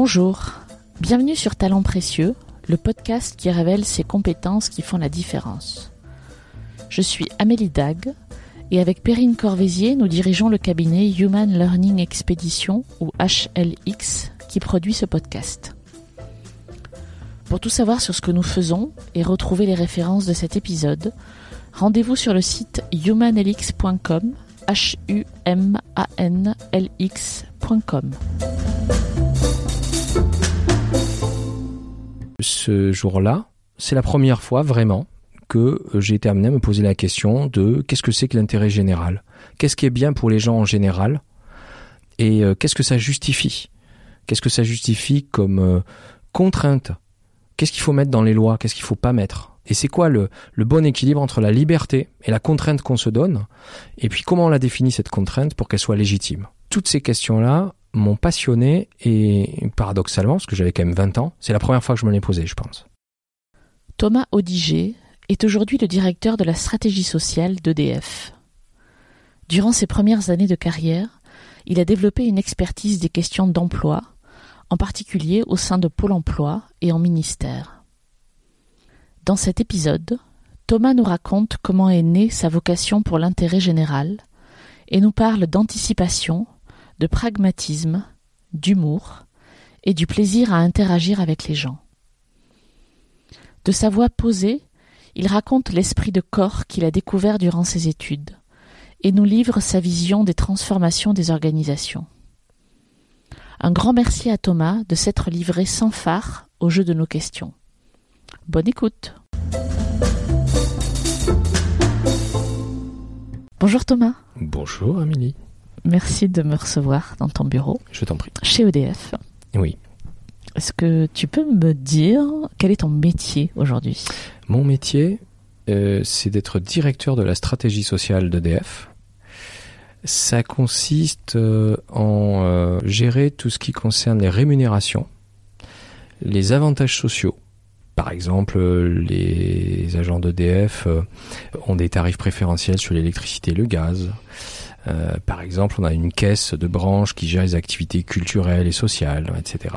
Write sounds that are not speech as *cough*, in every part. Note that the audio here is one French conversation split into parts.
Bonjour, bienvenue sur Talents Précieux, le podcast qui révèle ces compétences qui font la différence. Je suis Amélie Dag et avec Perrine Corvézier, nous dirigeons le cabinet Human Learning Expedition ou HLX qui produit ce podcast. Pour tout savoir sur ce que nous faisons et retrouver les références de cet épisode, rendez-vous sur le site humanlx.com h u m a n l x.com. Ce jour-là, c'est la première fois vraiment que j'ai été amené à me poser la question de qu'est-ce que c'est que l'intérêt général? Qu'est-ce qui est bien pour les gens en général? Et euh, qu'est-ce que ça justifie? Qu'est-ce que ça justifie comme euh, contrainte? Qu'est-ce qu'il faut mettre dans les lois? Qu'est-ce qu'il faut pas mettre? Et c'est quoi le, le bon équilibre entre la liberté et la contrainte qu'on se donne? Et puis comment on la définit cette contrainte pour qu'elle soit légitime? Toutes ces questions-là m'ont passionné et paradoxalement, parce que j'avais quand même 20 ans, c'est la première fois que je me les posais, je pense. Thomas Odiger est aujourd'hui le directeur de la stratégie sociale d'EDF. Durant ses premières années de carrière, il a développé une expertise des questions d'emploi, en particulier au sein de Pôle emploi et en ministère. Dans cet épisode, Thomas nous raconte comment est née sa vocation pour l'intérêt général et nous parle d'anticipation, de pragmatisme, d'humour et du plaisir à interagir avec les gens. De sa voix posée, il raconte l'esprit de corps qu'il a découvert durant ses études et nous livre sa vision des transformations des organisations. Un grand merci à Thomas de s'être livré sans phare au jeu de nos questions. Bonne écoute. Bonjour Thomas. Bonjour Amélie. Merci de me recevoir dans ton bureau. Je t'en prie. Chez EDF. Oui. Est-ce que tu peux me dire quel est ton métier aujourd'hui? Mon métier, euh, c'est d'être directeur de la stratégie sociale d'EDF. Ça consiste euh, en euh, gérer tout ce qui concerne les rémunérations, les avantages sociaux. Par exemple, les agents d'EDF ont des tarifs préférentiels sur l'électricité et le gaz. Euh, par exemple, on a une caisse de branche qui gère les activités culturelles et sociales, etc.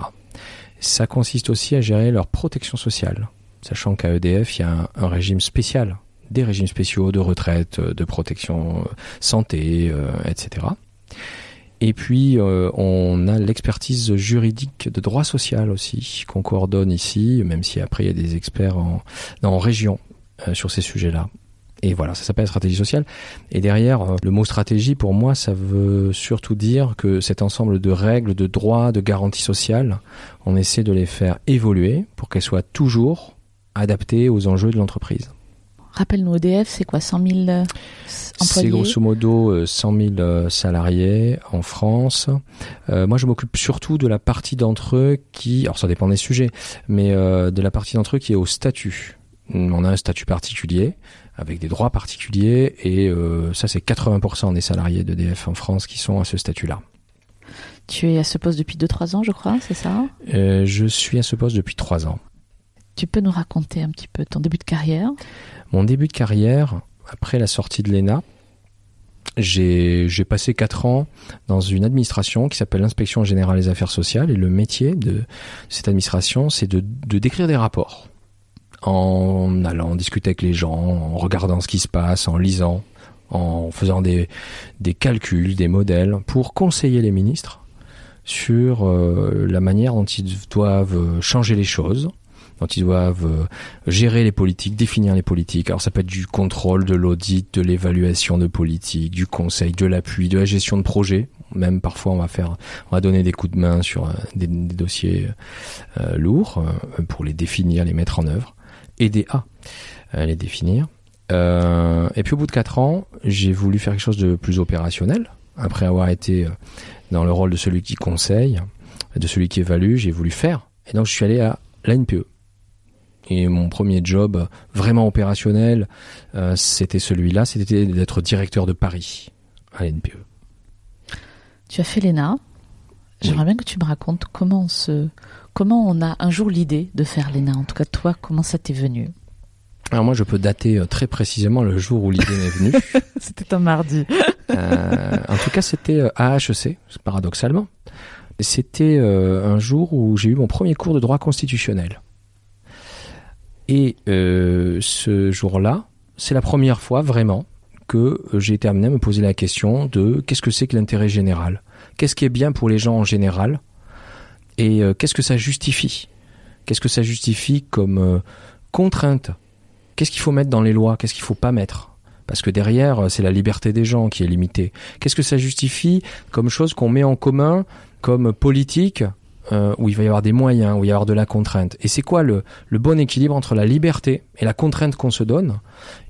Ça consiste aussi à gérer leur protection sociale, sachant qu'à EDF, il y a un, régime spécial, des régimes spéciaux de retraite, de protection santé, euh, etc. Et puis, euh, on a l'expertise juridique de droit social aussi, qu'on coordonne ici, même si après il y a des experts en, région euh, sur ces sujets-là. Et voilà, ça s'appelle stratégie sociale. Et derrière, le mot stratégie, pour moi, ça veut surtout dire que cet ensemble de règles, de droits, de garanties sociales, on essaie de les faire évoluer pour qu'elles soient toujours adaptées aux enjeux de l'entreprise. Rappelle-nous, EDF, c'est quoi 100 000 employés C'est grosso modo 100 000 salariés en France. Euh, moi, je m'occupe surtout de la partie d'entre eux qui, alors ça dépend des sujets, mais euh, de la partie d'entre eux qui est au statut. On a un statut particulier avec des droits particuliers et euh, ça c'est 80% des salariés d'EDF en France qui sont à ce statut-là. Tu es à ce poste depuis 2-3 ans je crois, c'est ça? Euh, Je suis à ce poste depuis 3 ans. Tu peux nous raconter un petit peu ton début de carrière? Mon début de carrière, après la sortie de l'ENA, j'ai passé 4 ans dans une administration qui s'appelle l'Inspection Générale des Affaires Sociales et le métier de cette administration c'est de, de décrire des rapports en allant discuter avec les gens, en regardant ce qui se passe, en lisant, en faisant des, des calculs, des modèles, pour conseiller les ministres sur euh, la manière dont ils doivent changer les choses, dont ils doivent euh, gérer les politiques, définir les politiques. Alors ça peut être du contrôle, de l'audit, de l'évaluation de politique, du conseil, de l'appui, de la gestion de projet. Même parfois on va faire, on va donner des coups de main sur euh, des, des, dossiers euh, lourds euh, pour les définir, les mettre en œuvre aider à euh, les définir. Euh, et puis au bout de quatre ans, j'ai voulu faire quelque chose de plus opérationnel. Après avoir été dans le rôle de celui qui conseille, de celui qui évalue, j'ai voulu faire. Et donc je suis allé à l'ANPE. Et mon premier job vraiment opérationnel, euh, c'était celui-là, c'était d'être directeur de Paris à l'ANPE. Tu as fait l'ENA. J'aimerais oui. bien que tu me racontes comment on se Comment on a un jour l'idée de faire l'ENA En tout cas, toi, comment ça t'est venu alors moi, je peux dater très précisément le jour où l'idée m'est venue. *laughs* c'était un mardi. euh, en tout cas, c'était à HEC, paradoxalement. C'était un jour où j'ai eu mon premier cours de droit constitutionnel. Et ce jour-là, c'est la première fois vraiment que j'ai été amené à me poser la question de qu'est-ce que c'est que l'intérêt général? Qu'est-ce qui est bien pour les gens en général? Et qu'est-ce que ça justifie? Qu'est-ce que ça justifie comme contrainte? Qu'est-ce qu'il faut mettre dans les lois? Qu'est-ce qu'il faut pas mettre? Parce que derrière, euh, c'est la liberté des gens qui est limitée. Qu'est-ce que ça justifie comme chose qu'on met en commun comme politique euh, où il va y avoir des moyens, où il va y avoir de la contrainte? Et c'est quoi le, bon équilibre entre la liberté et la contrainte qu'on se donne?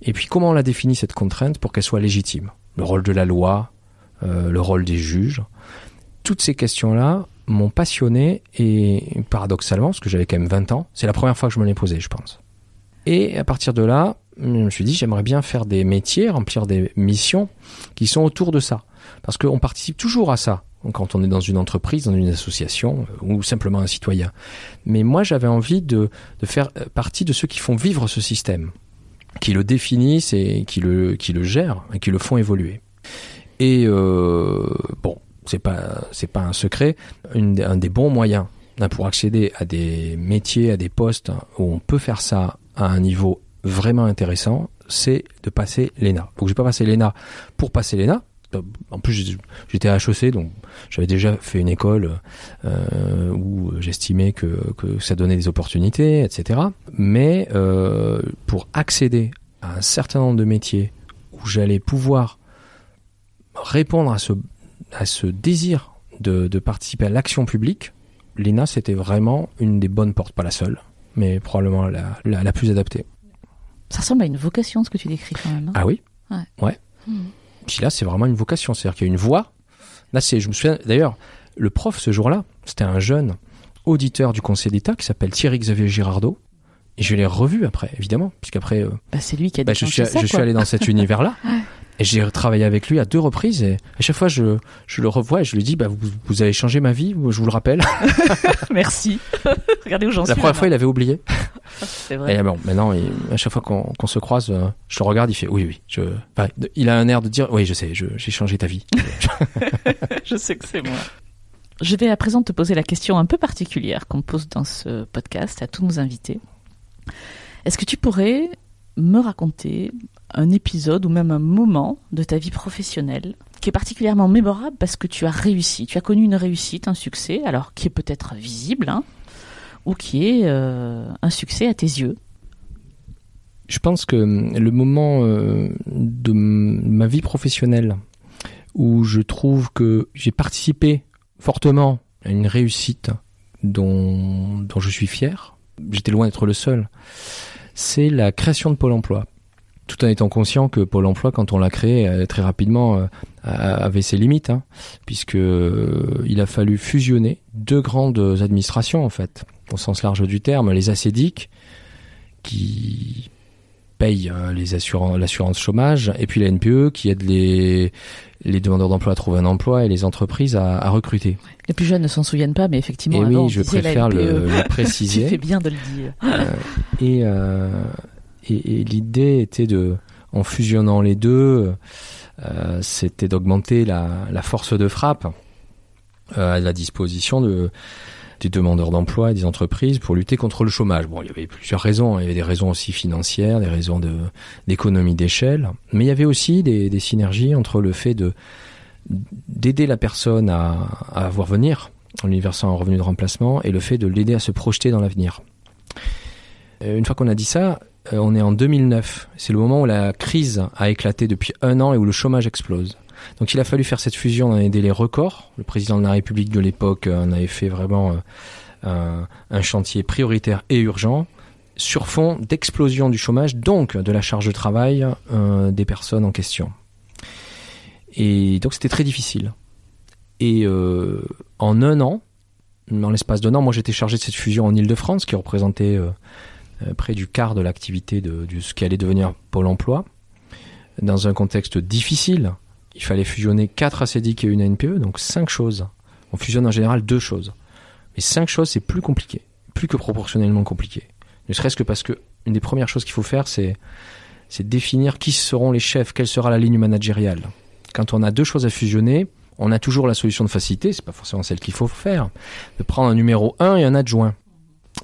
Et puis comment on la définit cette contrainte pour qu'elle soit légitime? Le rôle de la loi, euh, le rôle des juges. Toutes ces questions-là m'ont passionné et paradoxalement, parce que j'avais quand même 20 ans, c'est la première fois que je me les posais, je pense. Et à partir de là, je me suis dit, j'aimerais bien faire des métiers, remplir des missions qui sont autour de ça. Parce qu'on participe toujours à ça quand on est dans une entreprise, dans une association euh, ou simplement un citoyen. Mais moi, j'avais envie de, de, faire euh, partie de ceux qui font vivre ce système, qui le définissent et qui le, qui le gèrent et qui le font évoluer. Et euh, bon, c'est pas c'est pas un secret. Un des bons moyens pour accéder à des métiers, à des postes où on peut faire ça à un niveau vraiment intéressant, c'est de passer l'ENA. Donc j'ai pas passé l'ENA pour passer l'ENA. En plus, j'étais à HEC, donc j'avais déjà fait une école euh, où j'estimais que, que ça donnait des opportunités, etc. Mais euh, pour accéder à un certain nombre de métiers où j'allais pouvoir répondre à ce, à ce désir de, de participer à l'action publique, l'ENA, c'était vraiment une des bonnes portes, pas la seule, mais probablement la, la, plus adaptée. Ça ressemble à une vocation, ce que tu décris quand même. Hein. ah oui? Ouais. ouais. Hmm. Puis là, c'est vraiment une vocation, c'est-à-dire qu'il y a une voix. Là, c'est, je me souviens, d'ailleurs, le prof ce jour-là, c'était un jeune auditeur du Conseil d'État qui s'appelle Thierry Xavier Girardot. Et je l'ai revu après, évidemment, puisqu'après. Euh, bah, c'est lui qui a bah, je suis, je suis allé dans cet *laughs* univers-là. Et j'ai travaillé avec lui à deux reprises et à chaque fois je, je le revois et je lui dis bah vous, vous avez changé ma vie, je vous le rappelle. *laughs* *laughs* Merci. *laughs* Regardez où j'en suis. La première fois il avait oublié. C'est vrai. Et bon, maintenant à chaque fois qu'on se croise, euh, je le regarde, il fait oui oui. Je, il a un air de dire oui je sais, j'ai changé ta vie. je sais que c'est moi. Je vais à présent te poser la question un peu particulière qu'on pose dans ce podcast à tous nos invités. Est-ce que tu pourrais me raconter un épisode ou même un moment de ta vie professionnelle qui est particulièrement mémorable parce que tu as réussi, tu as connu une réussite, un succès, alors qui est peut-être visible, hein, ou qui est euh, un succès à tes yeux. Je pense que le moment euh, de ma vie professionnelle où je trouve que j'ai participé fortement à une réussite dont je suis fier, j'étais loin d'être le seul, c'est la création de Pôle Emploi tout en étant conscient que Pôle Emploi, quand on l'a créé, euh, très rapidement euh, avait ses limites, hein, puisque euh, il a fallu fusionner deux grandes administrations en fait, au sens large du terme, les ACEDIC qui payent les assurances, l'assurance chômage, et puis la NPE qui aide les les demandeurs d'emploi à trouver un emploi et les entreprises à, recruter. Les plus jeunes ne s'en souviennent pas, mais effectivement, et oui, je préfère le, le, préciser. *laughs* tu fais bien de le dire. et et, l'idée était de, en fusionnant les deux, euh, c'était d'augmenter la, force de frappe euh, à la disposition de, des demandeurs d'emploi et des entreprises pour lutter contre le chômage. Bon, il y avait plusieurs raisons. Il y avait des raisons aussi financières, des raisons d'économie d'échelle, mais il y avait aussi des, synergies entre le fait de d'aider la personne à, à avoir venir en lui versant un revenu de remplacement et le fait de l'aider à se projeter dans l'avenir. Euh, une fois qu'on a dit ça, euh, on est en 2009. C'est le moment où la crise a éclaté depuis un an et où le chômage explose. Donc il a fallu faire cette fusion dans des délais records. Le président de la République de l'époque euh, en avait fait vraiment euh, un, chantier prioritaire et urgent sur fond d'explosion du chômage, donc de la charge de travail des personnes en question. Et donc c'était très difficile. Et en un an, dans l'espace d'un an, moi j'étais chargé de cette fusion en Ile-de-France qui représentait près du quart de l'activité de, ce qui allait devenir Pôle emploi. Dans un contexte difficile, il fallait fusionner 4 ACDIC et une NPE, donc 5 choses. On fusionne en général deux choses. Mais 5 choses, c'est plus compliqué, plus que proportionnellement compliqué. Ne serait-ce que parce que une des premières choses qu'il faut faire, c'est c'est définir qui seront les chefs, quelle sera la ligne managériale. Quand on a deux choses à fusionner, on a toujours la solution de facilité, c'est pas forcément celle qu'il faut faire, de prendre un numéro 1 et un adjoint.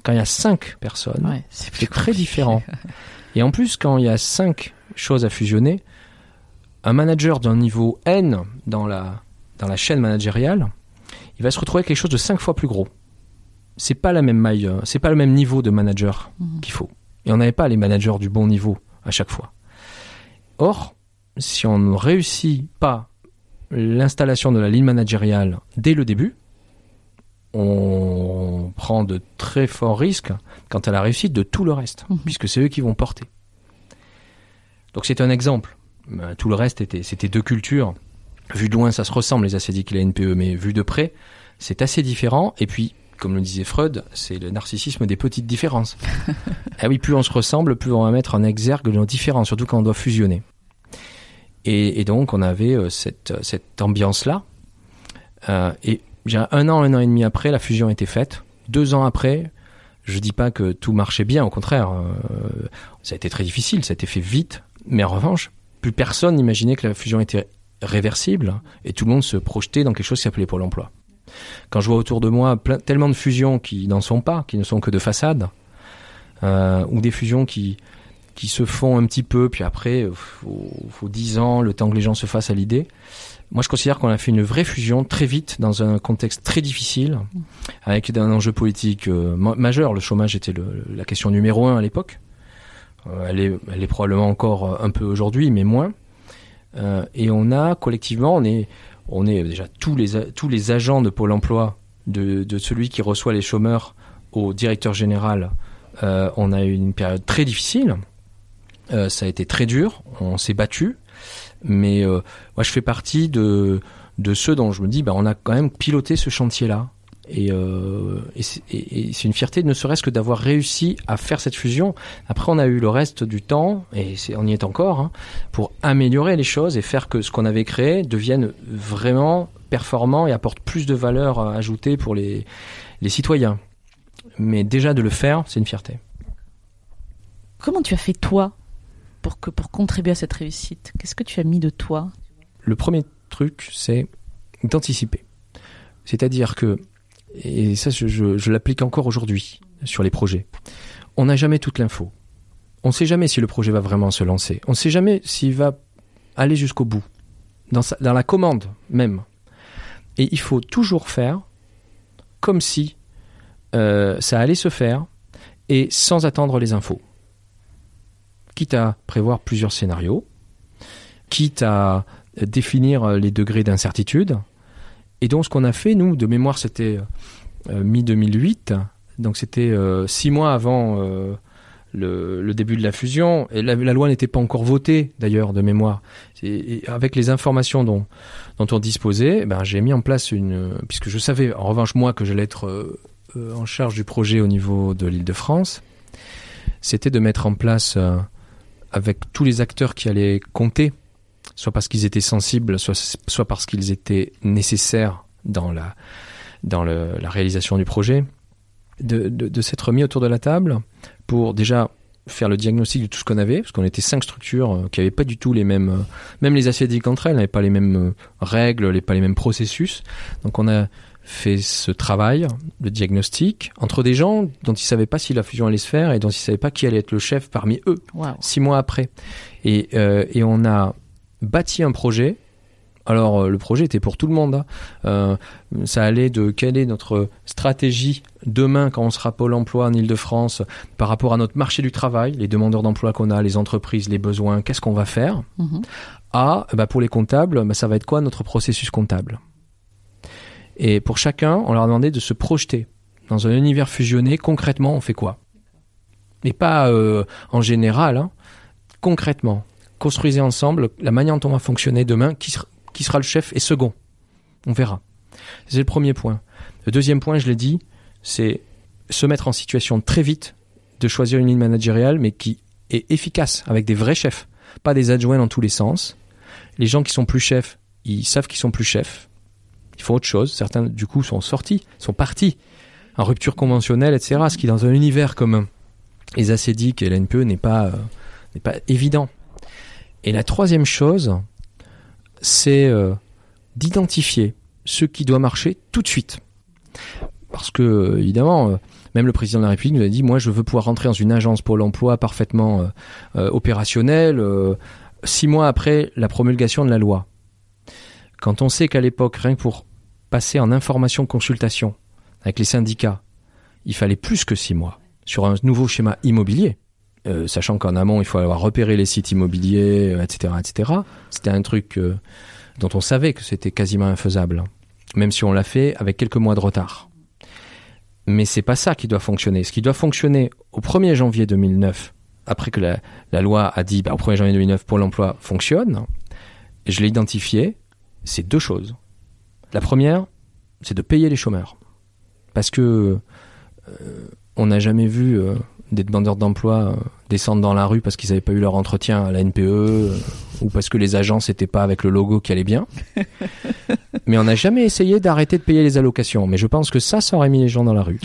Quand il y a 5 personnes, c'est très différent. Et en plus, quand il y a 5 choses à fusionner, un manager d'un niveau N dans la, dans la chaîne managériale, il va se retrouver avec quelque chose de 5 fois plus gros. C'est pas la même maille, euh, c'est pas le même niveau de manager mhm. qu'il faut. Et on n'avait pas les managers du bon niveau à chaque fois. Or, si on ne réussit pas l'installation de la ligne managériale dès le début, on prend de très forts risques quant à la réussite de tout le reste, mhm. puisque c'est eux qui vont porter. Donc c'est un exemple. Ben, tout le reste était, c'était deux cultures. Vu de loin, ça se ressemble les acédiques et la NPE, mais vu de près, c'est assez différent. Et puis, comme le disait Freud, c'est le narcissisme des petites différences. *laughs* ah oui, plus on se ressemble, plus on va mettre en exergue nos différences, surtout quand on doit fusionner. Et, donc, on avait euh, cette, cette ambiance-là. Euh, et un an, un an et demi après, la fusion était faite. Deux ans après, je dis pas que tout marchait bien, au contraire, euh, ça a été très difficile, ça a été fait vite. Mais en revanche, plus personne n'imaginait que la fusion était réversible et tout le monde se projetait dans quelque chose qui s'appelait Pôle emploi. Quand je vois autour de moi tellement de fusions qui n'en sont pas, qui ne sont que de façade, ou des fusions qui, qui se font un petit peu, puis après, il faut, faut 10 ans, le temps que les gens se fassent à l'idée. Moi, je considère qu'on a fait une vraie fusion très vite dans un contexte très difficile, avec un enjeu politique euh, majeur. Le chômage était la question numéro un à l'époque. Euh, elle, est, probablement encore un peu aujourd'hui, mais moins. Euh, et on a collectivement, on est, déjà tous les, agents de Pôle Emploi, de, de celui qui reçoit les chômeurs au directeur général. Euh, on a eu une période très difficile euh, ça a été très dur, on s'est battu, mais euh, moi je fais partie de, de ceux dont je me dis, bah, on a quand même piloté ce chantier-là. Et, euh, et c'est une fierté, ne serait-ce que d'avoir réussi à faire cette fusion. Après, on a eu le reste du temps, et on y est encore, hein, pour améliorer les choses et faire que ce qu'on avait créé devienne vraiment performant et apporte plus de valeur ajoutée pour les, les citoyens. Mais déjà de le faire, c'est une fierté. Comment tu as fait toi pour, contribuer à cette réussite Qu'est-ce que tu as mis de toi? Le premier truc, c'est d'anticiper. C'est-à-dire que, et ça je, l'applique encore aujourd'hui sur les projets, on n'a jamais toute l'info. On ne sait jamais si le projet va vraiment se lancer. On ne sait jamais s'il va aller jusqu'au bout. Dans, dans la commande même. Et il faut toujours faire comme si euh, ça allait se faire et sans attendre les infos quitte à prévoir plusieurs scénarios, quitte à définir les degrés d'incertitude. Et donc ce qu'on a fait, nous, de mémoire, c'était euh, mi-2008, donc c'était euh, six mois avant euh, le, début de la fusion, et la, loi n'était pas encore votée, d'ailleurs, de mémoire. Avec les informations dont, dont on disposait, ben, j'ai mis en place une... Puisque je savais, en revanche, moi, que j'allais être en charge du projet au niveau de l'île de France, c'était de mettre en place avec tous les acteurs qui allaient compter, soit parce qu'ils étaient sensibles, soit, parce qu'ils étaient nécessaires dans la, dans la réalisation du projet, de, s'être mis autour de la table pour déjà faire le diagnostic de tout ce qu'on avait, parce qu'on était cinq structures euh, qui n'avaient pas du tout les mêmes, euh, même les acédiques entre elles n'avaient pas les mêmes euh, règles, les, pas les mêmes processus. Donc on a fait ce travail de diagnostic entre des gens dont ils ne savaient pas si la fusion allait se faire et dont ils ne savaient pas qui allait être le chef parmi eux, six mois après. Et, euh, et, on a bâti un projet. Alors euh, le projet était pour tout le monde. Hein. Euh, ça allait de quelle est notre stratégie demain quand on sera Pôle Emploi en Ile-de-France par rapport à notre marché du travail, les demandeurs d'emploi qu'on a, les entreprises, les besoins, qu'est-ce qu'on va faire? Mm-hmm. À, bah pour les comptables, bah ça va être quoi notre processus comptable? Et pour chacun, on leur a demandé de se projeter dans un univers fusionné. Concrètement, on fait quoi? Mais pas euh, en général. Hein. Concrètement, construisez ensemble la manière dont on va fonctionner demain. Qui, qui sera le chef et second On verra. C'est le premier point. Le deuxième point, je l'ai dit, c'est se mettre en situation très vite de choisir une ligne managériale, mais qui est efficace, avec des vrais chefs, pas des adjoints dans tous les sens. Les gens qui sont plus chefs, ils savent qu'ils sont plus chefs ils font autre chose. Certains, du coup, sont sortis, sont partis en rupture conventionnelle, etc. Ce qui, dans un univers comme les acédiques et l'NPE, n'est pas, euh, pas évident. Et la troisième chose, c'est euh, d'identifier ce qui doit marcher tout de suite. Parce que, évidemment, euh, même le président de la République nous a dit, moi, je veux pouvoir rentrer dans une agence pour l'emploi parfaitement opérationnelle six mois après la promulgation de la loi. Quand on sait qu'à l'époque, rien que pour passer en information-consultation avec les syndicats, il fallait plus que six mois sur un nouveau schéma immobilier, sachant qu'en amont, il faut avoir repéré les sites immobiliers, etc., etc. C'était un truc dont on savait que c'était quasiment infaisable, même si on l'a fait avec quelques mois de retard. Mais c'est pas ça qui doit fonctionner. Ce qui doit fonctionner au 1er janvier 2009, après que la, loi a dit bah, au 1er janvier 2009 pour l'emploi fonctionne, je l'ai identifié, c'est deux choses. La première, c'est de payer les chômeurs. Parce que euh, on n'a jamais vu euh, des demandeurs d'emploi euh, descendre dans la rue parce qu'ils n'avaient pas eu leur entretien à la NPE ou parce que les agences n'étaient pas avec le logo qui allait bien. *laughs* Mais on n'a jamais essayé d'arrêter de payer les allocations. Mais je pense que ça, ça aurait mis les gens dans la rue.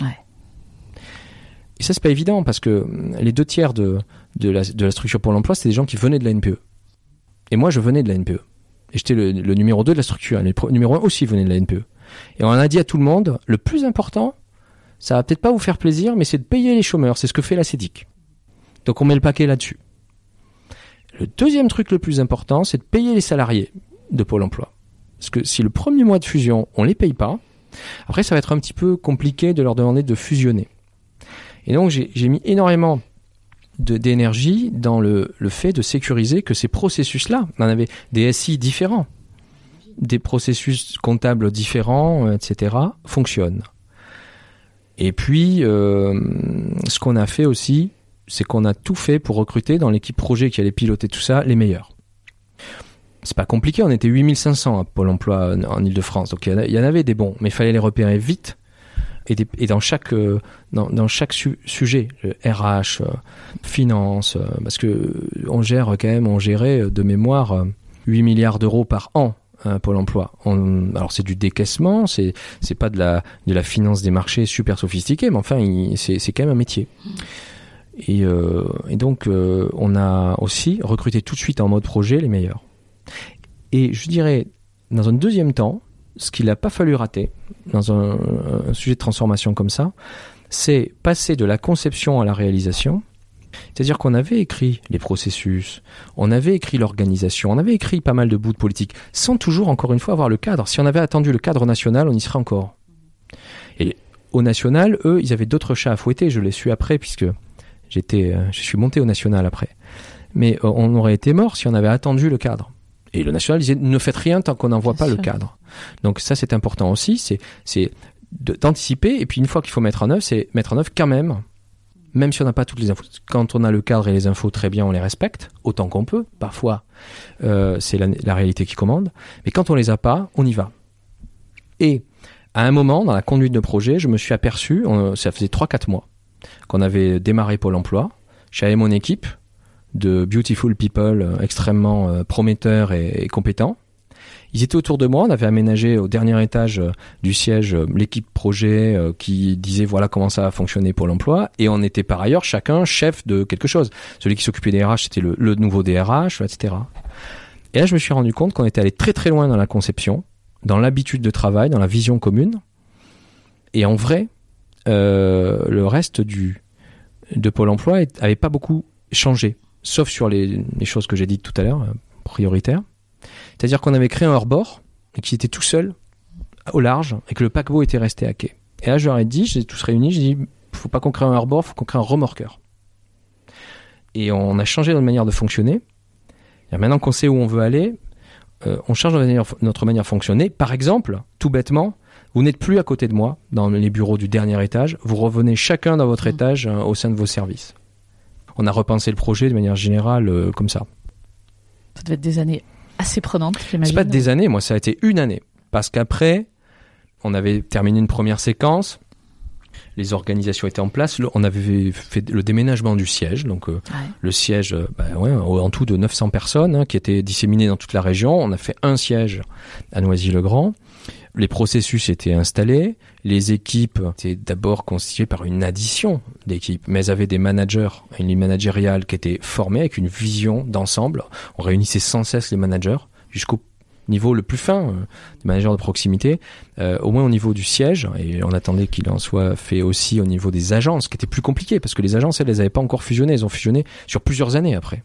Et ça, c'est pas évident parce que les deux tiers de, de, la, de la structure pour l'emploi, c'était des gens qui venaient de la NPE. Et moi, je venais de la NPE. Et j'étais le, numéro 2 de la structure. le numéro 1 aussi venait de la NPE. Et on a dit à tout le monde, le plus important, ça va peut-être pas vous faire plaisir, mais c'est de payer les chômeurs. C'est ce que fait la CEDIC. Donc on met le paquet là-dessus. Le deuxième truc le plus important, c'est de payer les salariés de Pôle emploi. Parce que si le premier mois de fusion, on les paye pas, après ça va être un petit peu compliqué de leur demander de fusionner. Et donc j'ai mis énormément d'énergie dans le, fait de sécuriser que ces processus-là, on avait des SI différents, des processus comptables différents, etc., fonctionnent. Et puis, euh, ce qu'on a fait aussi, c'est qu'on a tout fait pour recruter dans l'équipe projet qui allait piloter tout ça les meilleurs. C'est pas compliqué, on était 8500 à Pôle emploi en Ile-de-France, donc il y, en avait des bons, mais il fallait les repérer vite. Et, dans chaque, euh, dans, dans chaque sujet, RH, euh, finance, parce que on gère quand même, on gérait de mémoire 8 milliards d'euros par an euh, Pôle Emploi. alors c'est du décaissement, c'est c'est pas de la de la finance des marchés super sophistiquée, mais enfin c'est c'est quand même un métier. Et, euh, donc euh, on a aussi recruté tout de suite en mode projet les meilleurs. Et je dirais dans un deuxième temps, ce qu'il n'a pas fallu rater dans un, un sujet de transformation comme ça, c'est passer de la conception à la réalisation c'est-à-dire qu'on avait écrit les processus, on avait écrit l'organisation, on avait écrit pas mal de bouts de politique, sans toujours, encore une fois, avoir le cadre. Si on avait attendu le cadre national, on y serait encore. Et au national, eux, ils avaient d'autres chats à fouetter. Je l'ai su après, puisque j'étais, euh, je suis monté au national après. Mais euh, on aurait été mort si on avait attendu le cadre. Et le national disait ne faites rien tant qu'on n'en voit pas le cadre. Donc ça c'est important aussi, c'est d'anticiper et puis une fois qu'il faut mettre en œuvre, c'est mettre en œuvre quand même même si on n'a pas toutes les infos. Quand on a le cadre et les infos, très bien, on les respecte, autant qu'on peut. Parfois, euh, c'est la, réalité qui commande. Mais quand on les a pas, on y va. Et à un moment, dans la conduite de projet, je me suis aperçu, ça faisait 3-4 mois, qu'on avait démarré Pôle emploi. J'avais mon équipe de beautiful people euh, extrêmement euh, prometteurs et compétents. Ils étaient autour de moi. On avait aménagé au dernier étage euh, du siège euh, l'équipe projet euh, qui disait voilà comment ça va fonctionner pour l'emploi. Et on était par ailleurs chacun chef de quelque chose. Celui qui s'occupait des RH, c'était le, le, nouveau DRH, etc. Et là, je me suis rendu compte qu'on était allé très très loin dans la conception, dans l'habitude de travail, dans la vision commune. Et en vrai, euh, le reste du de Pôle Emploi avait pas beaucoup changé, sauf sur les, les choses que j'ai dites tout à l'heure, prioritaires. C'est-à-dire qu'on avait créé un hors-bord et qui était tout seul au large et que le paquebot était resté à quai. Et là, je leur ai dit, j'ai tous réunis, j'ai dit, faut pas qu'on crée un hors-bord, faut qu'on crée un remorqueur. Et on a changé notre manière de fonctionner. Et maintenant qu'on sait où on veut aller, euh, on change notre manière, notre manière de fonctionner. Par exemple, tout bêtement, vous n'êtes plus à côté de moi dans les bureaux du dernier étage, vous revenez chacun dans votre mmh. étage euh, au sein de vos services. On a repensé le projet de manière générale euh, comme ça. Ça devait être des années assez prenante, j'imagine. C'est pas des années, moi ça a été une année. Parce qu'après, on avait terminé une première séquence, les organisations étaient en place, on avait fait le déménagement du siège, donc euh, le siège, euh, bah, ouais, en tout de 900 personnes hein, qui étaient disséminées dans toute la région. On a fait un siège à Noisy-le-Grand les processus étaient installés, les équipes étaient d'abord constituées par une addition d'équipes, mais elles avaient des managers, une ligne managériale qui était formée avec une vision d'ensemble. On réunissait sans cesse les managers jusqu'au niveau le plus fin, euh, de manager de proximité, euh, au moins au niveau du siège, et on attendait qu'il en soit fait aussi au niveau des agences, qui était plus compliqué, parce que les agences, elles, elles n'avaient pas encore fusionné, elles ont fusionné sur plusieurs années après.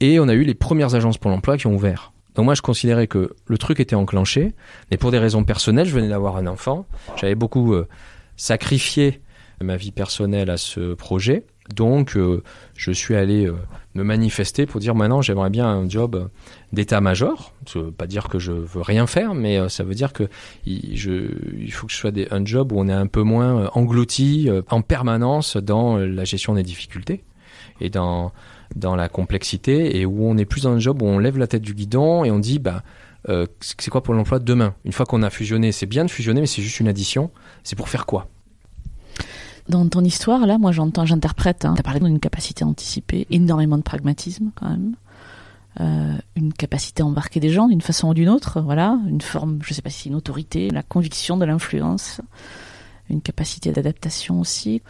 Et on a eu les premières agences pour l'emploi qui ont ouvert. Donc moi, je considérais que le truc était enclenché, mais pour des raisons personnelles, je venais d'avoir un enfant, j'avais beaucoup euh, sacrifié ma vie personnelle à ce projet, donc euh, je suis allé euh, me manifester pour dire maintenant j'aimerais bien un job d'état-major. Ça veut pas dire que je veux rien faire, mais ça veut dire que il, je, faut que je sois un job où on est un peu moins englouti en permanence dans la gestion des difficultés et dans dans la complexité et où on est plus dans un job où on lève la tête du guidon et on dit bah euh, c'est quoi pour l'emploi demain? Une fois qu'on a fusionné, c'est bien de fusionner, mais c'est juste une addition. C'est pour faire quoi? Dans ton histoire, là, moi j'entends, j'interprète, hein, tu as parlé d'une capacité à anticiper, énormément de pragmatisme quand même, euh, une capacité à embarquer des gens d'une façon ou d'une autre, voilà, une forme, je sais pas si une autorité, la conviction de l'influence, une capacité d'adaptation aussi.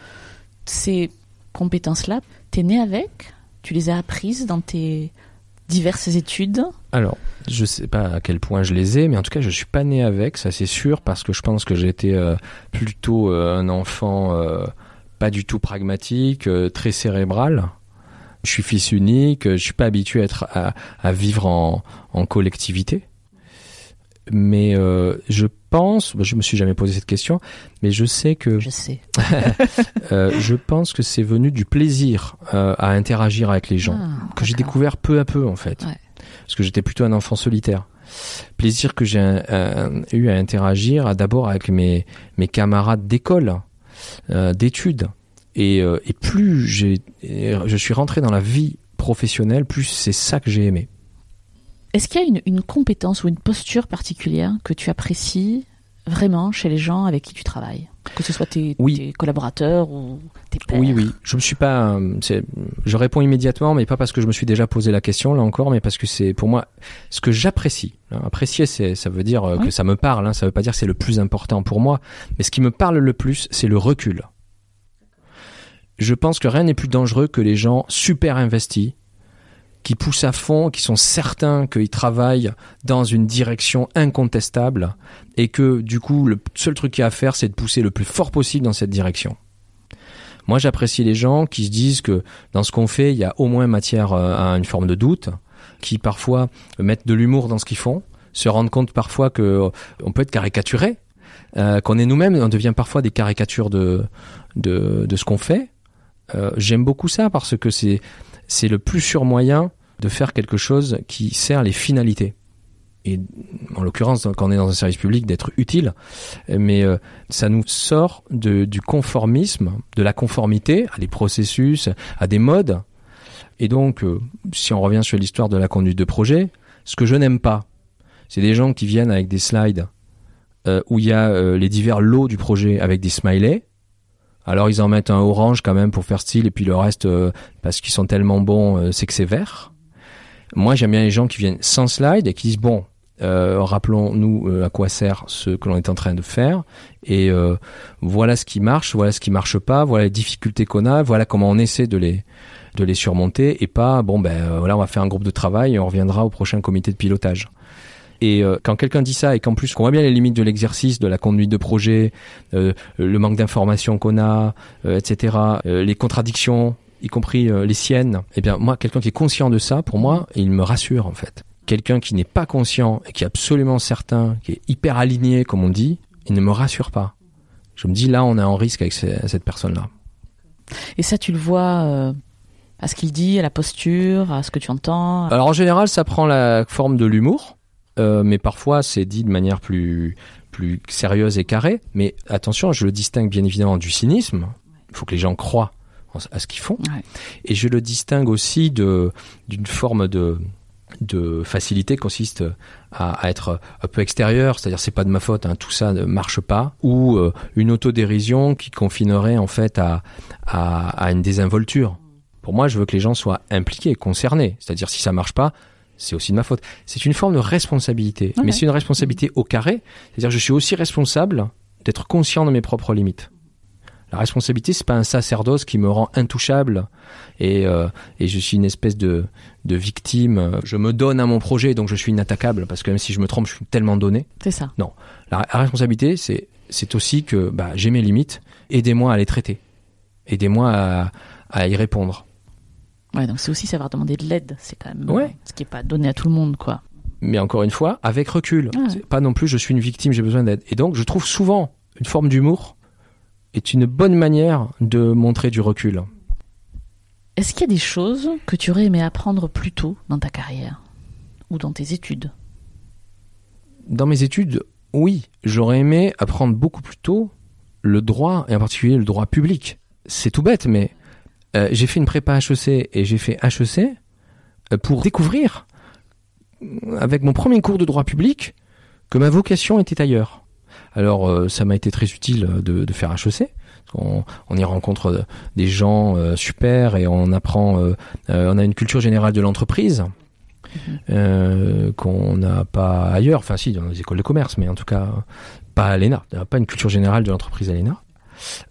Ces compétences-là, t'es né avec? Tu les as apprises dans tes diverses études? Alors, je sais pas à quel point je les ai, mais en tout cas, je suis pas né avec, ça c'est sûr, parce que je pense que j'ai été euh, plutôt euh, un enfant euh, pas du tout pragmatique, euh, très cérébral. Je suis fils unique, je suis pas habitué à vivre en collectivité. Mais euh, je pense, bah, je me suis jamais posé cette question, mais je sais que Je sais. *laughs* euh, je pense que c'est venu du plaisir euh, à interagir avec les gens Ah, que j'ai découvert peu à peu en fait, Ouais. parce que j'étais plutôt un enfant solitaire. Plaisir que j'ai eu à interagir d'abord avec mes mes camarades d'école, d'études, et, et plus j'ai je suis rentré dans la vie professionnelle, plus c'est ça que j'ai aimé. Est-ce qu'il y a une, une compétence ou une posture particulière que tu apprécies vraiment chez les gens avec qui tu travailles? Que ce soit tes, Oui. tes collaborateurs ou tes pairs? Oui, oui. Je me suis pas. euh, Je réponds immédiatement, mais pas parce que je me suis déjà posé la question là encore, mais parce que c'est pour moi ce que j'apprécie. Apprécier, c'est ça veut dire euh, Oui. que ça me parle. Hein, ça veut pas dire que c'est le plus important pour moi, mais ce qui me parle le plus, c'est le recul. Je pense que rien n'est plus dangereux que les gens super investis qui poussent à fond, qui sont certains qu'ils travaillent dans une direction incontestable et que du coup le seul truc qu'il y a à faire c'est de pousser le plus fort possible dans cette direction. Moi, j'apprécie les gens qui se disent que dans ce qu'on fait, il y a au moins matière euh, à une forme de doute, qui parfois mettent de l'humour dans ce qu'ils font, se rendent compte parfois que euh, on peut être caricaturé, euh, qu'on est nous-mêmes, on devient parfois des caricatures de de, ce qu'on fait. J'aime beaucoup ça parce que c'est c'est le plus sûr moyen de faire quelque chose qui sert les finalités. Et en l'occurrence, quand on est dans un service public, d'être utile. Mais euh, ça nous sort de, du conformisme, de la conformité à des processus, à des modes. Et donc, euh, si on revient sur l'histoire de la conduite de projet, ce que je n'aime pas, c'est des gens qui viennent avec des slides euh, où il y a euh, les divers lots du projet avec des smileys. Alors ils en mettent un orange quand même pour faire style et puis le reste euh, parce qu'ils sont tellement bons euh, c'est que c'est vert. Moi j'aime bien les gens qui viennent sans slide et qui disent bon euh, rappelons-nous à quoi sert ce que l'on est en train de faire et voilà ce qui marche, voilà ce qui marche pas, voilà les difficultés qu'on a, voilà comment on essaie de les de les surmonter et pas bon ben voilà on va faire un groupe de travail et on reviendra au prochain comité de pilotage. Et euh, quand quelqu'un dit ça et qu'en plus qu'on voit bien les limites de l'exercice, de la conduite de projet, euh, le manque d'informations qu'on a, euh, etc., euh, les contradictions, y compris euh, les siennes, eh bien moi, quelqu'un qui est conscient de ça, pour moi, il me rassure en fait. Quelqu'un qui n'est pas conscient et qui est absolument certain, qui est hyper aligné, comme on dit, il ne me rassure pas. Je me dis là, on est en risque avec ce- cette personne-là. Et ça, tu le vois euh, à ce qu'il dit, à la posture, à ce que tu entends. Alors en général, ça prend la forme de l'humour, euh, mais parfois c'est dit de manière plus plus sérieuse et carrée. Mais attention, je le distingue bien évidemment du cynisme. Il faut que les gens croient en- à ce qu'ils font, Ouais. et je le distingue aussi de d'une forme de de facilité qui consiste à, à être un peu extérieur, c'est-à-dire c'est pas de ma faute, hein, tout ça ne marche pas, ou euh, une autodérision qui confinerait en fait à, à, à une désinvolture. Pour moi, je veux que les gens soient impliqués, concernés, c'est-à-dire si ça marche pas, c'est aussi de ma faute. C'est une forme de responsabilité, Ouais. mais c'est une responsabilité au carré, c'est-à-dire je suis aussi responsable d'être conscient de mes propres limites. La responsabilité, c'est pas un sacerdoce qui me rend intouchable et, euh, et je suis une espèce de, de victime. Je me donne à mon projet, donc je suis inattaquable parce que même si je me trompe, je suis tellement donné. C'est ça. Non, la, la responsabilité, c'est c'est aussi que bah, j'ai mes limites. Aidez-moi à les traiter. Aidez-moi à, à y répondre. Ouais, donc c'est aussi savoir demander de l'aide. C'est quand même Ouais. euh, ce qui est pas donné à tout le monde, quoi. mais encore une fois, avec recul. Ah ouais. Pas non plus, je suis une victime, j'ai besoin d'aide. Et donc, je trouve souvent une forme d'humour est une bonne manière de montrer du recul. Est-ce qu'il y a des choses que tu aurais aimé apprendre plus tôt dans ta carrière ou dans tes études? Dans mes études, oui, j'aurais aimé apprendre beaucoup plus tôt le droit, et en particulier le droit public. C'est tout bête, mais euh, j'ai fait une prépa HEC et j'ai fait HEC euh, pour découvrir, euh, avec mon premier cours de droit public, que ma vocation était ailleurs. Alors, euh, ça m'a été très utile de, de faire HEC. On, on y rencontre des gens euh, super et on apprend, euh, on a une culture générale de l'entreprise euh, qu'on n'a pas ailleurs. Enfin, si, dans les écoles de commerce, mais en tout cas, pas à l'ENA. Il n'y a pas une culture générale de l'entreprise à l'ENA.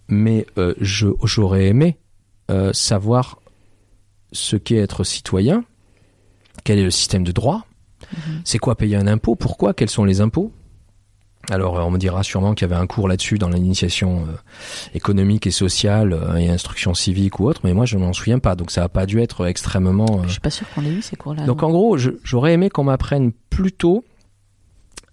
Mais j'aurais aimé euh, savoir ce qu'est être citoyen, quel est le système de droit, c'est quoi payer un impôt, pourquoi, quels sont les impôts. Alors, euh, on me dira sûrement qu'il y avait un cours là-dessus dans l'initiation euh, économique et sociale euh, et instruction civique ou autre, mais moi, je ne m'en souviens pas. Donc, ça n'a pas dû être extrêmement... Je suis pas sûre qu'on l'ait eu ces cours-là. donc non. en gros, j'aurais aimé qu'on m'apprenne plus tôt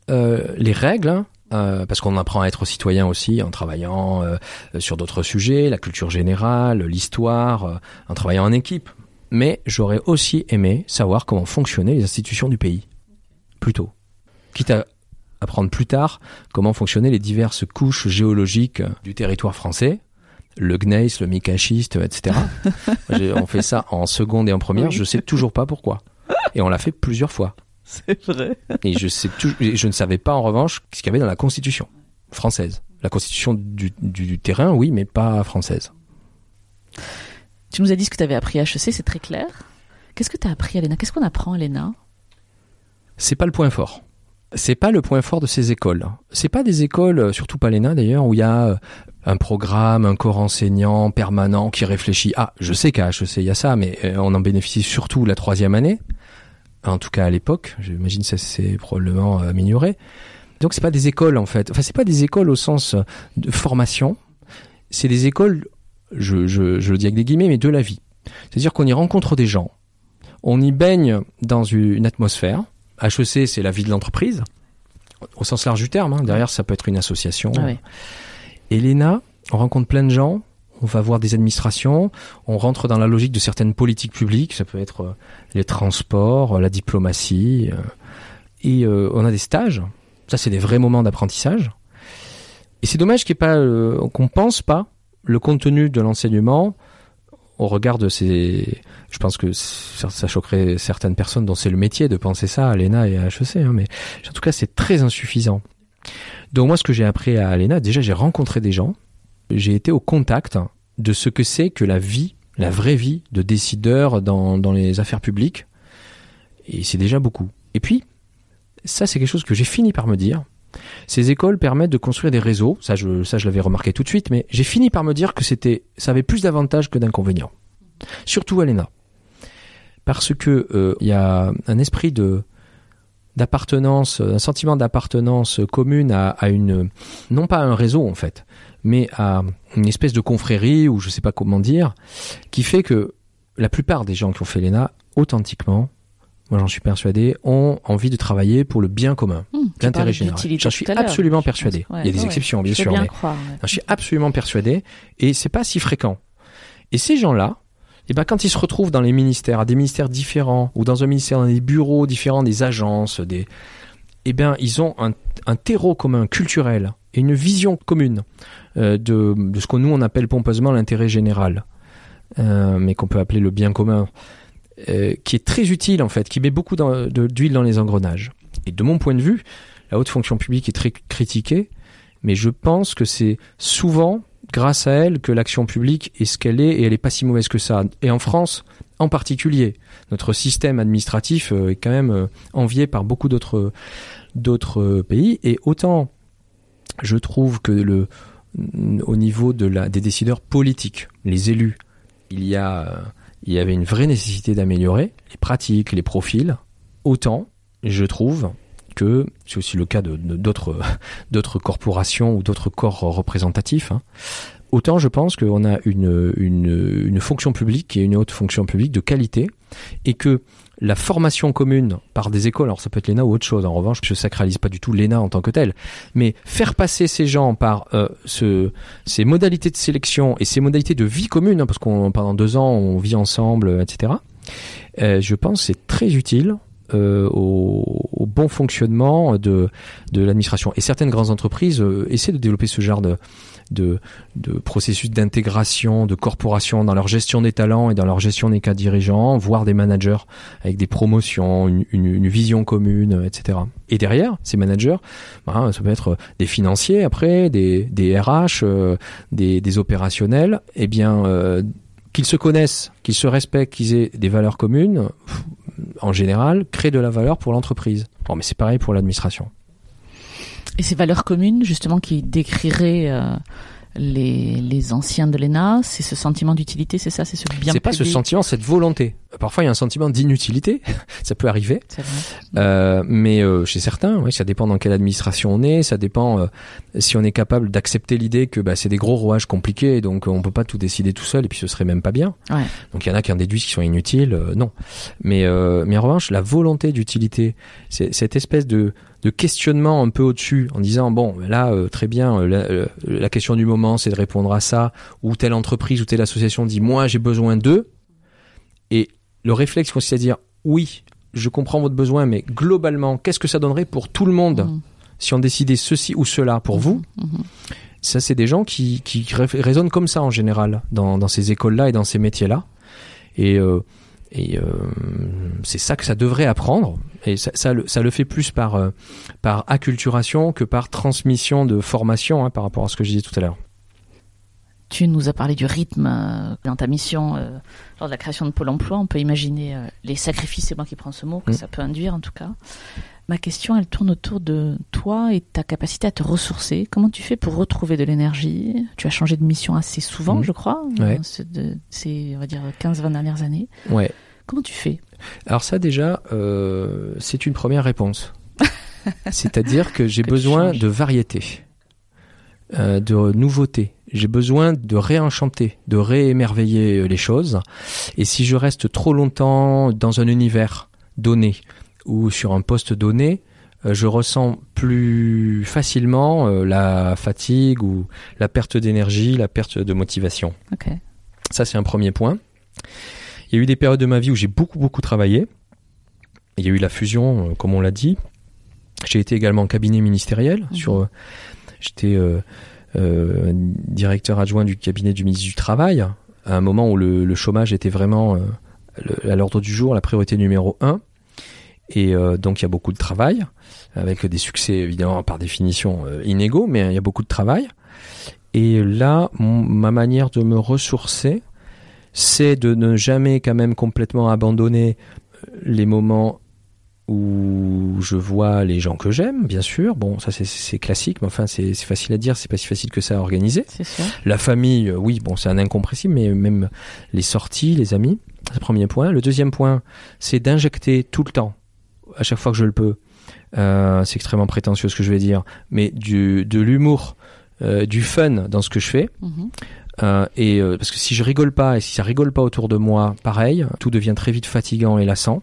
euh, les règles, hein, euh, parce qu'on apprend à être citoyen aussi en travaillant euh, sur d'autres sujets, la culture générale, l'histoire, euh, en travaillant en équipe. Mais j'aurais aussi aimé savoir comment fonctionnaient les institutions du pays, plus tôt. Quitte à apprendre plus tard comment fonctionnaient les diverses couches géologiques du territoire français, le gneiss, le micaschiste, etc. *laughs* On fait ça en seconde et en première, je sais toujours pas pourquoi. Et on l'a fait plusieurs fois. *laughs* c'est vrai. Et je, sais je ne savais pas en revanche ce qu'il y avait dans la Constitution française. La Constitution du, du- du terrain, oui, mais pas française. Tu nous as dit ce que tu avais appris à HEC, c'est très clair. Qu'est-ce que tu as appris à l'ENA Qu'est-ce qu'on apprend à l'ENA C'est pas le point fort. C'est pas le point fort de ces écoles. C'est pas des écoles, euh, surtout pas l'ENA d'ailleurs, où il y a euh, un programme, un corps enseignant permanent qui réfléchit. Ah, je sais qu'à HEC il y a ça, mais euh, on en bénéficie surtout la troisième année. En tout cas à l'époque, j'imagine que ça s'est probablement euh, amélioré. Donc c'est pas des écoles en fait. Enfin c'est pas des écoles au sens euh, de formation. C'est des écoles, je, je, je le dis avec des guillemets, mais de la vie. C'est-à-dire qu'on y rencontre des gens, on y baigne dans une atmosphère. HEC, c'est la vie de l'entreprise, au sens large du terme. hein. Derrière, ça peut être une association. Ah ouais. Et l'ENA, on rencontre plein de gens, on va voir des administrations, on rentre dans la logique de certaines politiques publiques, ça peut être euh, les transports, euh, la diplomatie, euh, et on a des stages. Ça, c'est des vrais moments d'apprentissage. Et c'est dommage ait pas, qu'on pense pas le contenu de l'enseignement au regard de ces. Je pense que ça choquerait certaines personnes dont c'est le métier de penser ça à l'ENA et à HEC, hein, mais en tout cas, c'est très insuffisant. Donc moi, ce que j'ai appris à l'ENA, déjà, j'ai rencontré des gens, j'ai été au contact de ce que c'est que la vie, la vraie vie de décideur dans, dans les affaires publiques, et c'est déjà beaucoup. Et puis, ça, c'est quelque chose que j'ai fini par me dire. Ces écoles permettent de construire des réseaux, ça je, ça je l'avais remarqué tout de suite, mais j'ai fini par me dire que c'était, ça avait plus d'avantages que d'inconvénients. Surtout à. Parce que euh, il y a un esprit de d'appartenance, un sentiment d'appartenance commune à, à une, non pas à un réseau en fait, mais à une espèce de confrérie ou je sais pas comment dire, qui fait que la plupart des gens qui ont fait l'ENA, authentiquement, moi j'en suis persuadé, ont envie de travailler pour le bien commun, tu l'intérêt général. J'en suis absolument je pense. persuadé. Ouais, Il y a des ouais, exceptions, bien sûr, bien mais croire, ouais. Suis absolument persuadé. Et c'est pas si fréquent. Et ces gens-là, eh ben, quand ils se retrouvent dans les ministères, à des ministères différents, ou dans un ministère, dans des bureaux différents, des agences, des, eh bien, ils ont un, terreau commun culturel et une vision commune euh, de, de ce que nous on appelle pompeusement l'intérêt général, euh, mais qu'on peut appeler le bien commun, euh, qui est très utile en fait, qui met beaucoup d'huile dans les engrenages. Et de mon point de vue, la haute fonction publique est très critiquée, mais je pense que c'est souvent grâce à elle que l'action publique est ce qu'elle est et elle est pas si mauvaise que ça. Et en France, en particulier, notre système administratif euh, est quand même euh, envié par beaucoup d'autres d'autres euh, pays et autant je trouve que le au niveau de la, des décideurs politiques, les élus. Il y a, il y avait une vraie nécessité d'améliorer les pratiques, les profils. Autant, je trouve que c'est aussi le cas de d'autres *laughs* d'autres corporations ou d'autres corps représentatifs. Hein, autant je pense qu'on a une, une, fonction publique et une haute fonction publique de qualité et que la formation commune par des écoles, alors ça peut être l'ENA ou autre chose, en revanche, je sacralise pas du tout l'ENA en tant que tel, mais faire passer ces gens par euh, ce, ces modalités de sélection et ces modalités de vie commune, hein, parce qu'on pendant deux ans on vit ensemble, etc. Euh, je pense c'est très utile euh, au, bon fonctionnement de, de l'administration. Et certaines grandes entreprises euh, essaient de développer ce genre de, de, processus d'intégration, de corporation dans leur gestion des talents et dans leur gestion des cas dirigeants, voire des managers avec des promotions, une, vision commune, etc. Et derrière, ces managers, ben, ça peut être des financiers après, des, des RH, euh, des, des opérationnels, eh bien, qu'ils se connaissent, qu'ils se respectent, qu'ils aient des valeurs communes, en général, créent de la valeur pour l'entreprise. Bon, mais c'est pareil pour l'administration. Et ces valeurs communes, justement, qui décriraient euh, les, les anciens de l'ENA, c'est ce sentiment d'utilité, c'est ça, c'est ce bien. C'est pas ce sentiment, cette volonté. Parfois, il y a un sentiment d'inutilité, *laughs* ça peut arriver. Euh, mais euh, chez certains, oui, ça dépend dans quelle administration on est, ça dépend euh, si on est capable d'accepter l'idée que bah, c'est des gros rouages compliqués, donc on peut pas tout décider tout seul, et puis ce serait même pas bien. Ouais. Donc il y en a qui en déduisent qui sont inutiles, non. Mais, mais en revanche, la volonté d'utilité, c'est cette espèce de de questionnement un peu au-dessus en disant bon là euh, très bien euh, la, euh, la, question du moment c'est de répondre à ça ou telle entreprise ou telle association dit moi j'ai besoin d'eux et le réflexe consiste à dire oui je comprends votre besoin mais globalement qu'est-ce que ça donnerait pour tout le monde mmh. si on décidait ceci ou cela pour mmh. vous mmh. ça c'est des gens qui, qui raisonnent comme ça en général dans, dans ces écoles là et dans ces métiers là et et euh, c'est ça que ça devrait apprendre. Et ça, ça, le, ça le fait plus par, euh, par acculturation que par transmission de formation hein, par rapport à ce que je disais tout à l'heure. Tu nous as parlé du rythme euh, dans ta mission euh, lors de la création de Pôle emploi. On peut imaginer les sacrifices, c'est moi qui prends ce mot, que mmh. ça peut induire en tout cas. Ma question, elle tourne autour de toi et ta capacité à te ressourcer. Comment tu fais pour retrouver de l'énergie? Tu as changé de mission assez souvent, mmh. je crois, ouais. ces, on va dire, 15-20 dernières années. Ouais. Comment tu fais? Alors ça déjà, euh, c'est une première réponse. *laughs* C'est-à-dire que j'ai besoin de variété, euh, de nouveauté. J'ai besoin de réenchanter, de réémerveiller les choses. Et si je reste trop longtemps dans un univers donné ou sur un poste donné, euh, je ressens plus facilement euh, la fatigue ou la perte d'énergie, la perte de motivation. Okay. Ça, c'est un premier point. Il y a eu des périodes de ma vie où j'ai beaucoup, beaucoup travaillé. Il y a eu la fusion, euh, comme on l'a dit. J'ai été également en cabinet ministériel. Mmh. Sur, j'étais euh, euh, directeur adjoint du cabinet du ministre du Travail, à un moment où le, le chômage était vraiment euh, à l'ordre du jour, la priorité numéro un. Et euh, donc il y a beaucoup de travail, avec des succès évidemment par définition euh, inégaux, mais il y a beaucoup de travail. Et là, mon, ma manière de me ressourcer, c'est de ne jamais quand même complètement abandonner les moments où je vois les gens que j'aime, bien sûr. Bon, ça c'est classique, mais enfin c'est facile à dire, c'est pas si facile que ça à organiser. La famille, oui, bon, c'est un incompressible, mais même les sorties, les amis, c'est le premier point. Le deuxième point, c'est d'injecter tout le temps, à chaque fois que je le peux. Euh, c'est extrêmement prétentieux ce que je vais dire, mais du, de l'humour, euh, du fun dans ce que je fais. -hmm. Euh, et euh, parce que si je rigole pas et si ça rigole pas autour de moi, pareil, tout devient très vite fatigant et lassant.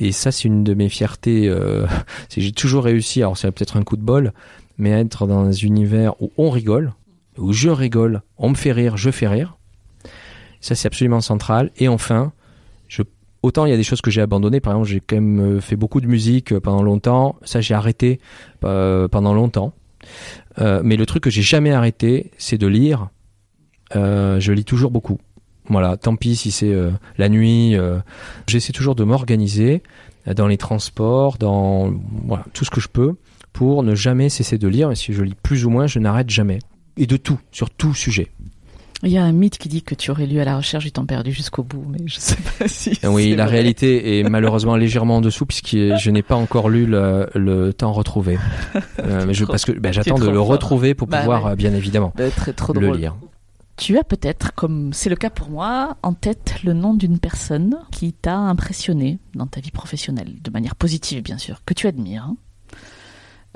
Et ça, c'est une de mes fiertés. Euh, *laughs* j'ai toujours réussi. Alors, c'est peut-être un coup de bol, mais être dans un univers où on rigole, où je rigole, on me fait rire, je fais rire. Ça, c'est absolument central. Et enfin, je, autant il y a des choses que j'ai abandonnées. Par exemple, j'ai quand même fait beaucoup de musique pendant longtemps. Ça, j'ai arrêté pendant longtemps. Euh, mais le truc que j'ai jamais arrêté, c'est de lire. Euh, je lis toujours beaucoup. Voilà, tant pis si c'est euh, la nuit. J'essaie toujours de m'organiser dans les transports, dans tout ce que je peux pour ne jamais cesser de lire. Et si je lis plus ou moins, je n'arrête jamais. Et de tout, sur tout sujet. Il y a un mythe qui dit que tu aurais lu à la recherche du temps perdu jusqu'au bout, mais je sais pas *laughs* si. Oui, la réalité est malheureusement légèrement en dessous puisque je n'ai pas encore lu le, le temps retrouvé. *laughs* Euh, mais je, parce que ben, j'attends de le fort. retrouver pour bah, pouvoir ouais. bien évidemment très, trop le drôle. lire. Tu as peut-être, comme c'est le cas pour moi, en tête le nom d'une personne qui t'a impressionné dans ta vie professionnelle, de manière positive bien sûr, que tu admires, hein.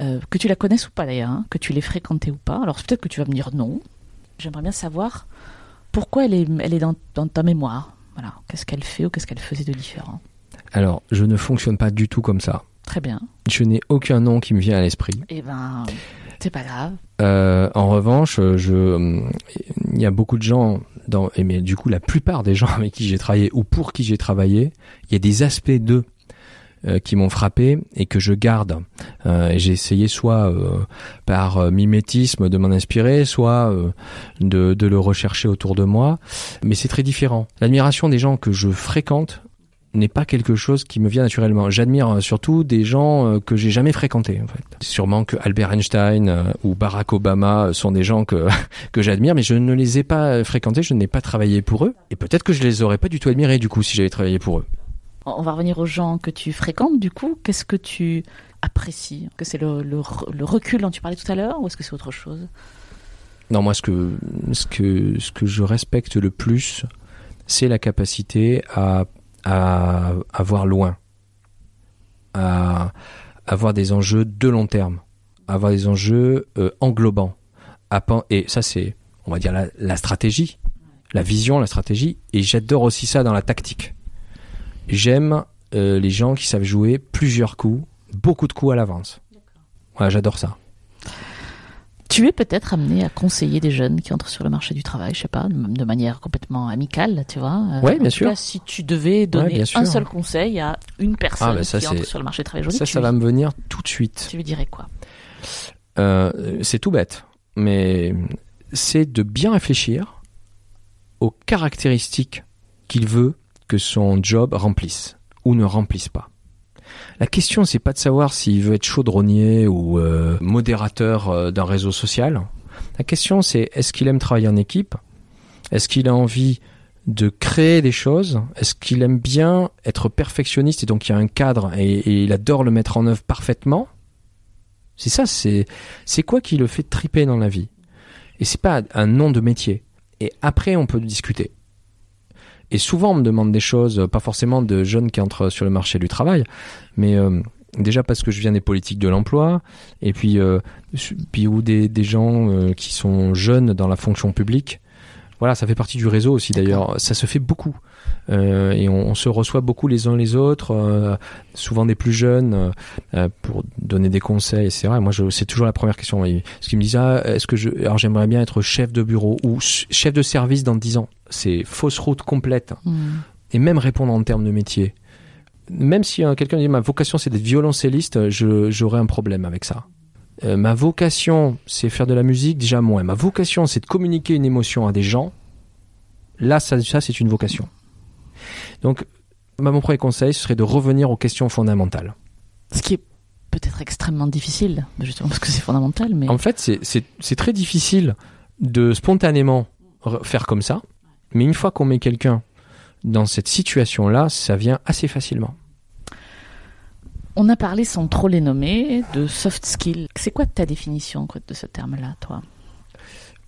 Euh, que tu la connaisses ou pas d'ailleurs, hein, que tu l'aies fréquentée ou pas. Alors peut-être que tu vas me dire non. J'aimerais bien savoir pourquoi elle est, elle est dans, dans ta mémoire. Voilà, qu'est-ce qu'elle fait ou qu'est-ce qu'elle faisait de différent? Alors, je ne fonctionne pas du tout comme ça. Très bien. Je n'ai aucun nom qui me vient à l'esprit. Eh ben, c'est pas grave. Euh, en revanche, je, il y a beaucoup de gens, dans, et mais du coup, la plupart des gens avec qui j'ai travaillé ou pour qui j'ai travaillé, il y a des aspects d'eux euh, qui m'ont frappé et que je garde. Euh, j'ai essayé soit euh, par euh, mimétisme de m'en inspirer, soit euh, de, de le rechercher autour de moi, mais c'est très différent. L'admiration des gens que je fréquente n'est pas quelque chose qui me vient naturellement. J'admire surtout des gens que j'ai jamais fréquentés en fait. Sûrement que Albert Einstein ou Barack Obama sont des gens que *laughs* que j'admire mais je ne les ai pas fréquentés, je n'ai pas travaillé pour eux et peut-être que je les aurais pas du tout admirés du coup si j'avais travaillé pour eux. On va revenir aux gens que tu fréquentes du coup. Qu'est-ce que tu apprécies? Que c'est le, recul dont tu parlais tout à l'heure ou est-ce que c'est autre chose? Non, moi ce que ce que ce que je respecte le plus, c'est la capacité à à, voir loin, à, à voir des enjeux de long terme, à avoir des enjeux euh, englobants. À, et ça, c'est, on va dire, la, la stratégie, la vision, la stratégie. Et j'adore aussi ça dans la tactique. J'aime euh, les gens qui savent jouer plusieurs coups, beaucoup de coups à l'avance. Voilà, j'adore ça. Tu es peut-être amené à conseiller des jeunes qui entrent sur le marché du travail, je sais pas, de manière complètement amicale, tu vois. Euh, en bien sûr. cas, si tu devais donner un seul conseil à une personne Ah, bah ça, qui entre sur le marché du travail aujourd'hui, Ça, ça va me venir tout de suite. tu lui dirais quoi? Euh, c'est tout bête, mais c'est de bien réfléchir aux caractéristiques qu'il veut que son job remplisse ou ne remplisse pas. La question, c'est pas de savoir s'il veut être chaudronnier ou euh, modérateur euh, d'un réseau social. La question, c'est est-ce qu'il aime travailler en équipe? Est-ce qu'il a envie de créer des choses? Est-ce qu'il aime bien être perfectionniste et donc il y a un cadre et, et il adore le mettre en œuvre parfaitement? C'est ça, c'est c'est quoi qui le fait triper dans la vie? Et c'est pas un nom de métier. Et après, on peut discuter. Et souvent, on me demande des choses, pas forcément de jeunes qui entrent sur le marché du travail, mais euh, déjà parce que je viens des politiques de l'emploi, et puis, euh, ou des, gens euh, qui sont jeunes dans la fonction publique. Voilà, ça fait partie du réseau aussi d'ailleurs. Ça se fait beaucoup. Euh, et on, on se reçoit beaucoup les uns les autres, euh, souvent des plus jeunes, euh, pour donner des conseils, etc. Et moi, c'est toujours la première question. Parce qu'ils me disent, ah, est-ce que je, alors j'aimerais bien être chef de bureau ou ch- chef de service dans 10 ans. C'est fausse route complète. Hmm. Et même répondre en termes de métier. Même si quelqu'un dit ma vocation c'est d'être violoncelliste, j'aurais un problème avec ça. Euh, ma vocation c'est faire de la musique, déjà moins. Ma vocation c'est de communiquer une émotion à des gens. Là, ça, ça c'est une vocation. Donc, bah, mon premier conseil, ce serait de revenir aux questions fondamentales. Ce qui est peut-être extrêmement difficile, justement parce que c'est fondamental, mais En fait, c'est- très difficile de spontanément re- faire comme ça, mais une fois qu'on met quelqu'un dans cette situation-là, ça vient assez facilement. On a parlé sans trop les nommer de soft skills. C'est quoi ta définition de ce terme-là, toi?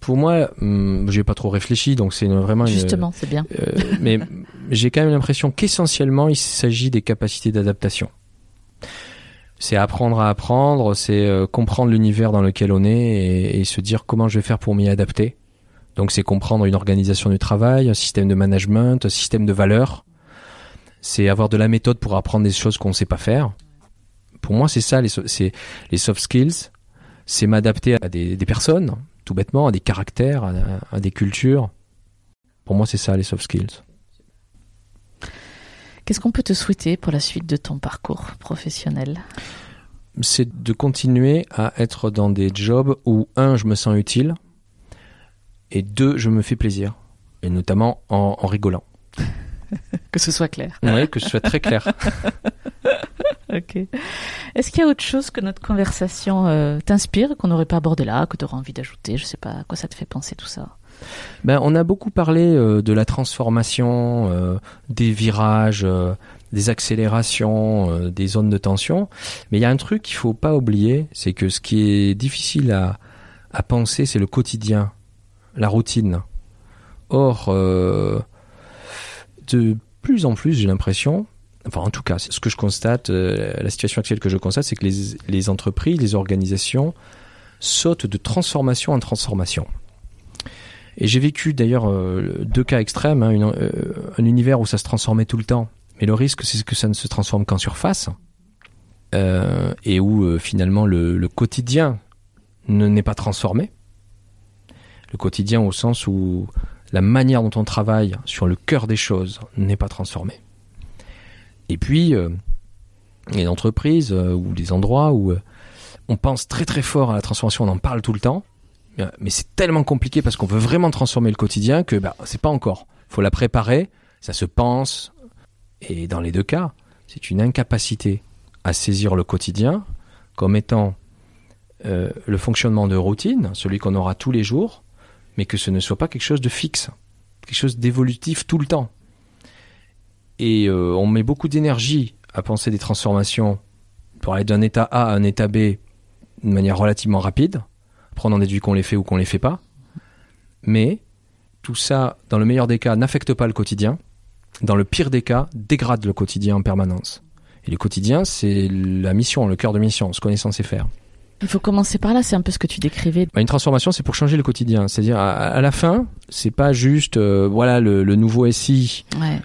Pour moi, hum, j'ai pas trop réfléchi, donc c'est vraiment une- Justement, c'est bien. euh, mais *laughs* j'ai quand même l'impression qu'essentiellement, il s'agit des capacités d'adaptation. C'est apprendre à apprendre, c'est euh, comprendre l'univers dans lequel on est et, et se dire comment je vais faire pour m'y adapter. Donc c'est comprendre une organisation du travail, un système de management, un système de valeurs. C'est avoir de la méthode pour apprendre des choses qu'on ne sait pas faire. Pour moi, c'est ça, les, soft skills. C'est m'adapter à des, des personnes, tout bêtement, à des caractères, à, à des cultures. Pour moi, c'est ça, les soft skills. Qu'est-ce qu'on peut te souhaiter pour la suite de ton parcours professionnel? C'est de continuer à être dans des jobs où, un, je me sens utile, et deux, je me fais plaisir. Et notamment en, en rigolant. *laughs* Que ce soit clair. Oui, que ce soit très clair. *laughs* Ok. Est-ce qu'il y a autre chose que notre conversation euh, t'inspire, qu'on n'aurait pas abordé là, que tu auras envie d'ajouter? Je sais pas à quoi ça te fait penser tout ça? ben, On a beaucoup parlé euh, de la transformation, euh, des virages, des accélérations, des zones de tension. Mais il y a un truc qu'il faut pas oublier, c'est que ce qui est difficile à, à penser, c'est le quotidien, la routine. Or, de plus en plus, j'ai l'impression, enfin en tout cas, ce que je constate, la situation actuelle que je constate, c'est que les, entreprises, les organisations sautent de transformation en transformation. Et j'ai vécu d'ailleurs euh, deux cas extrêmes, hein, euh, un univers où ça se transformait tout le temps, mais le risque c'est que ça ne se transforme qu'en surface, euh, et où finalement le, quotidien ne n'est pas transformé. Le quotidien au sens où la manière dont on travaille sur le cœur des choses n'est pas transformée. Et puis, les entreprises ou les endroits où on pense très très fort à la transformation, on en parle tout le temps, mais c'est tellement compliqué parce qu'on veut vraiment transformer le quotidien que bah, c'est pas encore. faut la préparer, ça se pense, et dans les deux cas, c'est une incapacité à saisir le quotidien comme étant euh, le fonctionnement de routine, celui qu'on aura tous les jours, mais que ce ne soit pas quelque chose de fixe, quelque chose d'évolutif tout le temps. Et euh, on met beaucoup d'énergie à penser des transformations pour aller d'un état A à un état B de manière relativement rapide, prendre en déduit qu'on les fait ou qu'on les fait pas. Mais tout ça, dans le meilleur des cas, n'affecte pas le quotidien. Dans le pire des cas, dégrade le quotidien en permanence. Et le quotidien, c'est la mission, le cœur de mission, ce qu'on est censé faire. Il faut commencer par là, c'est un peu ce que tu décrivais. Bah, une transformation, c'est pour changer le quotidien. C'est-à-dire, à, la fin, c'est pas juste, euh, voilà, le, nouveau SI,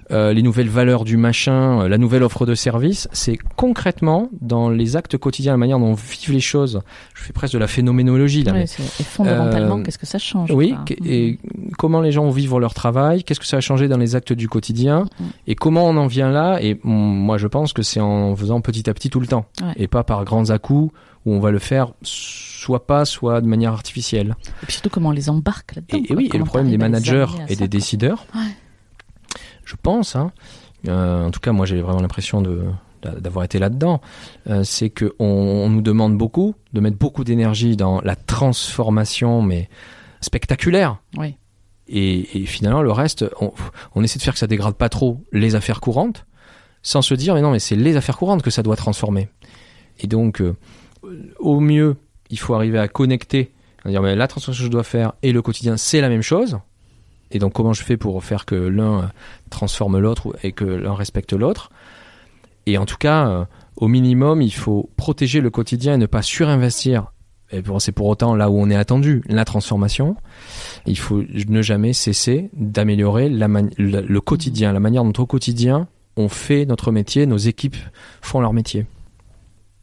euh, les nouvelles valeurs du machin, euh, la nouvelle offre de service. C'est concrètement, dans les actes quotidiens, la manière dont vivent les choses. Je fais presque de la phénoménologie, là. et fondamentalement, qu'est-ce que ça change Oui, et comment les gens vivent leur travail, qu'est-ce que ça a changé dans les actes du quotidien, mm. et comment on en vient là. Et moi, je pense que c'est en faisant petit à petit tout le temps, et pas par grands à-coups où on va le faire soit pas, soit de manière artificielle. Et puis surtout comment on les embarque là-dedans. Et, oui, et le problème des managers et des décideurs, je pense, hein, euh, en tout cas moi j'ai vraiment l'impression de d'avoir été là-dedans, euh, c'est qu'on on nous demande beaucoup, de mettre beaucoup d'énergie dans la transformation, mais spectaculaire. Oui. Et, finalement, le reste, on, on, essaie de faire que ça dégrade pas trop les affaires courantes, sans se dire, mais non, mais c'est les affaires courantes que ça doit transformer. Et donc, euh, au mieux, il faut arriver à connecter, dire mais la transformation que je dois faire et le quotidien, c'est la même chose. Et donc comment je fais pour faire que l'un transforme l'autre et que l'un respecte l'autre? Et en tout cas, euh, au minimum, il faut protéger le quotidien et ne pas surinvestir. Et c'est pour autant là où on est attendu, la transformation. Il faut ne jamais cesser d'améliorer le quotidien, la manière dont au quotidien on fait notre métier, nos équipes font leur métier.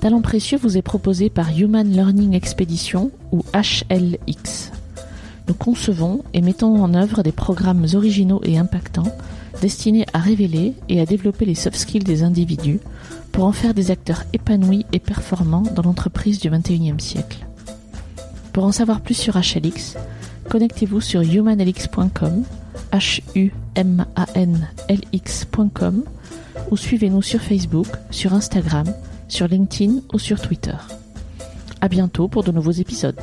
Talent précieux vous est proposé par Human Learning Expedition ou HLX. Nous concevons et mettons en œuvre des programmes originaux et impactants destinés à révéler et à développer les soft skills des individus pour en faire des acteurs épanouis et performants dans l'entreprise du XXIe siècle. Pour en savoir plus sur HLX, connectez-vous sur humanlx.com, h l x.com ou suivez-nous sur Facebook, sur Instagram sur LinkedIn ou sur Twitter. À bientôt pour de nouveaux épisodes.